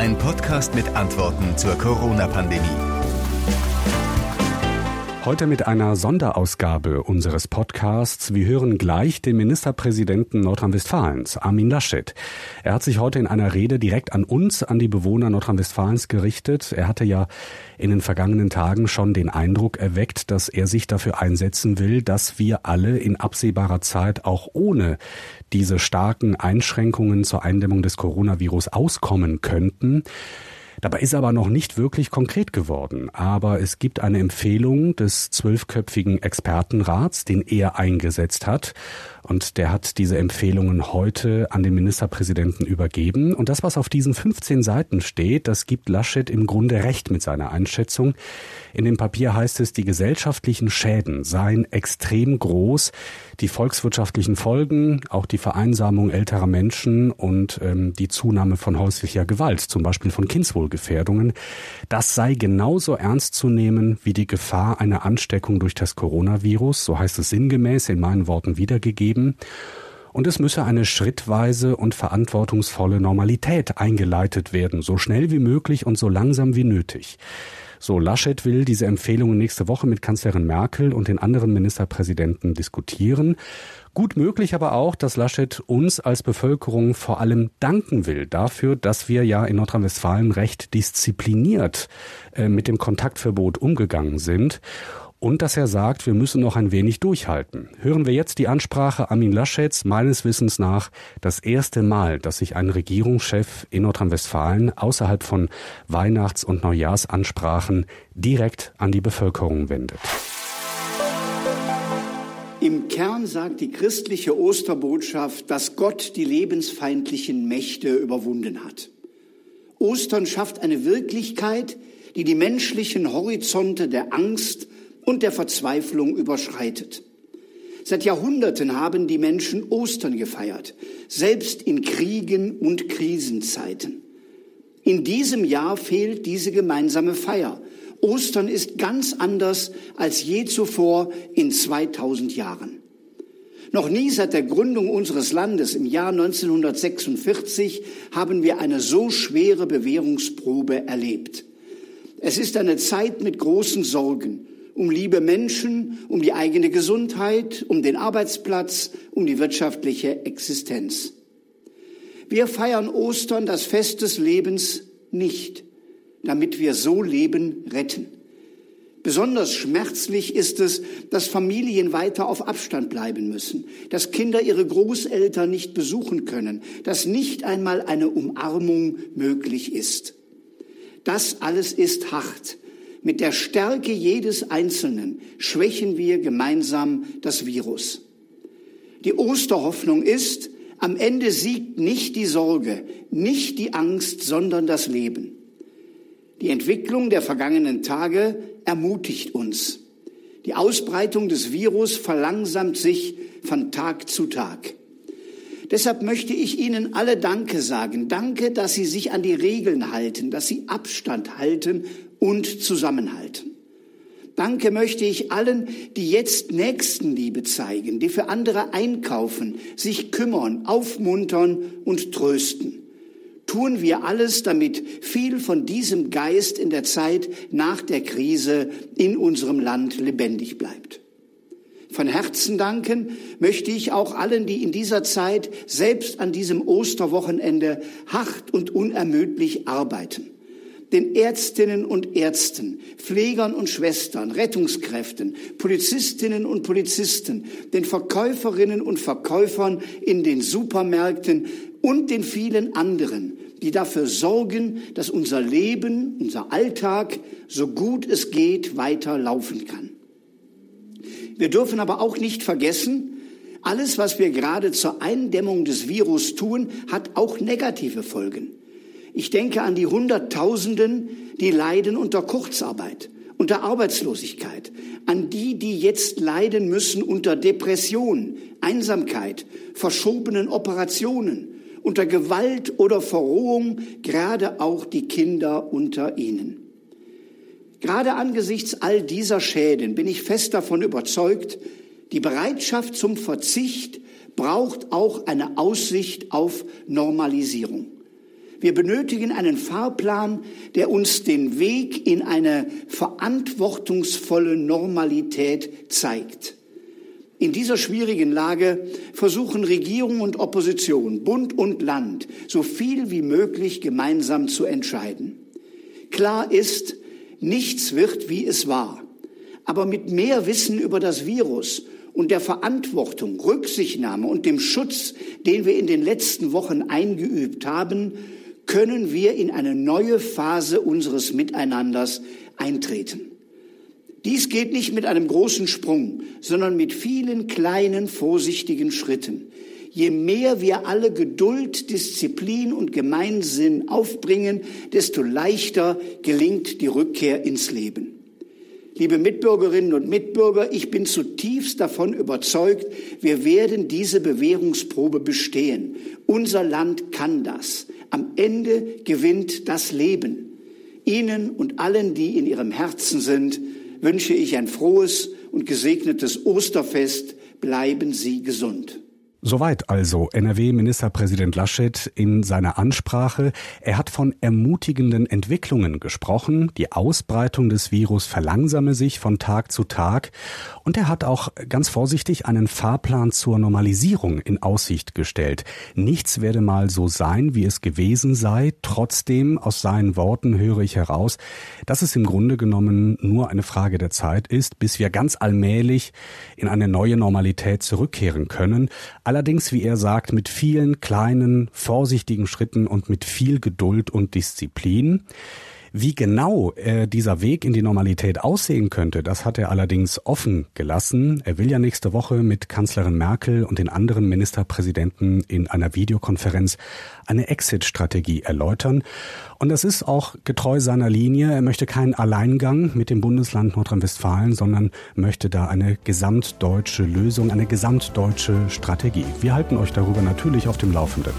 Ein Podcast mit Antworten zur Corona-Pandemie. Heute mit einer Sonderausgabe unseres Podcasts. Wir hören gleich den Ministerpräsidenten Nordrhein-Westfalens, Armin Laschet. Er hat sich heute in einer Rede direkt an uns, an die Bewohner Nordrhein-Westfalens gerichtet. Er hatte ja in den vergangenen Tagen schon den Eindruck erweckt, dass er sich dafür einsetzen will, dass wir alle in absehbarer Zeit auch ohne diese starken Einschränkungen zur Eindämmung des Coronavirus auskommen könnten. Dabei ist aber noch nicht wirklich konkret geworden. Aber es gibt eine Empfehlung des zwölfköpfigen Expertenrats, den er eingesetzt hat. Und der hat diese Empfehlungen heute an den Ministerpräsidenten übergeben. Und das, was auf diesen 15 Seiten steht, das gibt Laschet im Grunde recht mit seiner Einschätzung. In dem Papier heißt es, die gesellschaftlichen Schäden seien extrem groß, die volkswirtschaftlichen Folgen, auch die Vereinsamung älterer Menschen und ähm, die Zunahme von häuslicher Gewalt, zum Beispiel von Kindswohlgefährdungen, das sei genauso ernst zu nehmen wie die Gefahr einer Ansteckung durch das Coronavirus, so heißt es sinngemäß in meinen Worten wiedergegeben und es müsse eine schrittweise und verantwortungsvolle Normalität eingeleitet werden, so schnell wie möglich und so langsam wie nötig. So, Laschet will diese Empfehlungen nächste Woche mit Kanzlerin Merkel und den anderen Ministerpräsidenten diskutieren. Gut möglich aber auch, dass Laschet uns als Bevölkerung vor allem danken will dafür, dass wir ja in Nordrhein-Westfalen recht diszipliniert äh, mit dem Kontaktverbot umgegangen sind und dass er sagt, wir müssen noch ein wenig durchhalten. Hören wir jetzt die Ansprache Armin Laschets, meines Wissens nach das erste Mal, dass sich ein Regierungschef in Nordrhein-Westfalen außerhalb von Weihnachts- und Neujahrsansprachen direkt an die Bevölkerung wendet. Im Kern sagt die christliche Osterbotschaft, dass Gott die lebensfeindlichen Mächte überwunden hat. Ostern schafft eine Wirklichkeit, die die menschlichen Horizonte der Angst und der Verzweiflung überschreitet. Seit Jahrhunderten haben die Menschen Ostern gefeiert, selbst in Kriegen und Krisenzeiten. In diesem Jahr fehlt diese gemeinsame Feier. Ostern ist ganz anders als je zuvor in 2000 Jahren. Noch nie seit der Gründung unseres Landes im Jahr 1946 haben wir eine so schwere Bewährungsprobe erlebt. Es ist eine Zeit mit großen Sorgen, um liebe Menschen, um die eigene Gesundheit, um den Arbeitsplatz, um die wirtschaftliche Existenz. Wir feiern Ostern, das Fest des Lebens, nicht, damit wir so Leben retten. Besonders schmerzlich ist es, dass Familien weiter auf Abstand bleiben müssen, dass Kinder ihre Großeltern nicht besuchen können, dass nicht einmal eine Umarmung möglich ist. Das alles ist hart. Mit der Stärke jedes Einzelnen schwächen wir gemeinsam das Virus. Die Osterhoffnung ist, am Ende siegt nicht die Sorge, nicht die Angst, sondern das Leben. Die Entwicklung der vergangenen Tage ermutigt uns. Die Ausbreitung des Virus verlangsamt sich von Tag zu Tag. Deshalb möchte ich Ihnen alle Danke sagen. Danke, dass Sie sich an die Regeln halten, dass Sie Abstand halten und zusammenhalten. Danke möchte ich allen, die jetzt Nächstenliebe zeigen, die für andere einkaufen, sich kümmern, aufmuntern und trösten. Tun wir alles, damit viel von diesem Geist in der Zeit nach der Krise in unserem Land lebendig bleibt. Von Herzen danken möchte ich auch allen, die in dieser Zeit selbst an diesem Osterwochenende hart und unermüdlich arbeiten den Ärztinnen und Ärzten, Pflegern und Schwestern, Rettungskräften, Polizistinnen und Polizisten, den Verkäuferinnen und Verkäufern in den Supermärkten und den vielen anderen, die dafür sorgen, dass unser Leben, unser Alltag, so gut es geht, weiter laufen kann. Wir dürfen aber auch nicht vergessen, alles, was wir gerade zur Eindämmung des Virus tun, hat auch negative Folgen. Ich denke an die Hunderttausenden, die leiden unter Kurzarbeit, unter Arbeitslosigkeit, an die, die jetzt leiden müssen unter Depression, Einsamkeit, verschobenen Operationen, unter Gewalt oder Verrohung, gerade auch die Kinder unter ihnen. Gerade angesichts all dieser Schäden bin ich fest davon überzeugt, die Bereitschaft zum Verzicht braucht auch eine Aussicht auf Normalisierung. Wir benötigen einen Fahrplan, der uns den Weg in eine verantwortungsvolle Normalität zeigt. In dieser schwierigen Lage versuchen Regierung und Opposition, Bund und Land, so viel wie möglich gemeinsam zu entscheiden. Klar ist, nichts wird, wie es war. Aber mit mehr Wissen über das Virus und der Verantwortung, Rücksichtnahme und dem Schutz, den wir in den letzten Wochen eingeübt haben, können wir in eine neue Phase unseres Miteinanders eintreten. Dies geht nicht mit einem großen Sprung, sondern mit vielen kleinen, vorsichtigen Schritten. Je mehr wir alle Geduld, Disziplin und Gemeinsinn aufbringen, desto leichter gelingt die Rückkehr ins Leben. Liebe Mitbürgerinnen und Mitbürger, ich bin zutiefst davon überzeugt, wir werden diese Bewährungsprobe bestehen. Unser Land kann das. Am Ende gewinnt das Leben. Ihnen und allen, die in Ihrem Herzen sind, wünsche ich ein frohes und gesegnetes Osterfest. Bleiben Sie gesund. Soweit also NRW-Ministerpräsident Laschet in seiner Ansprache. Er hat von ermutigenden Entwicklungen gesprochen. Die Ausbreitung des Virus verlangsame sich von Tag zu Tag. Und er hat auch ganz vorsichtig einen Fahrplan zur Normalisierung in Aussicht gestellt. Nichts werde mal so sein, wie es gewesen sei. Trotzdem, aus seinen Worten höre ich heraus, dass es im Grunde genommen nur eine Frage der Zeit ist, bis wir ganz allmählich in eine neue Normalität zurückkehren können. Allerdings, wie er sagt, mit vielen kleinen, vorsichtigen Schritten und mit viel Geduld und Disziplin. Wie genau äh, dieser Weg in die Normalität aussehen könnte, das hat er allerdings offen gelassen. Er will ja nächste Woche mit Kanzlerin Merkel und den anderen Ministerpräsidenten in einer Videokonferenz eine Exit-Strategie erläutern. Und das ist auch getreu seiner Linie. Er möchte keinen Alleingang mit dem Bundesland Nordrhein-Westfalen, sondern möchte da eine gesamtdeutsche Lösung, eine gesamtdeutsche Strategie. Wir halten euch darüber natürlich auf dem Laufenden.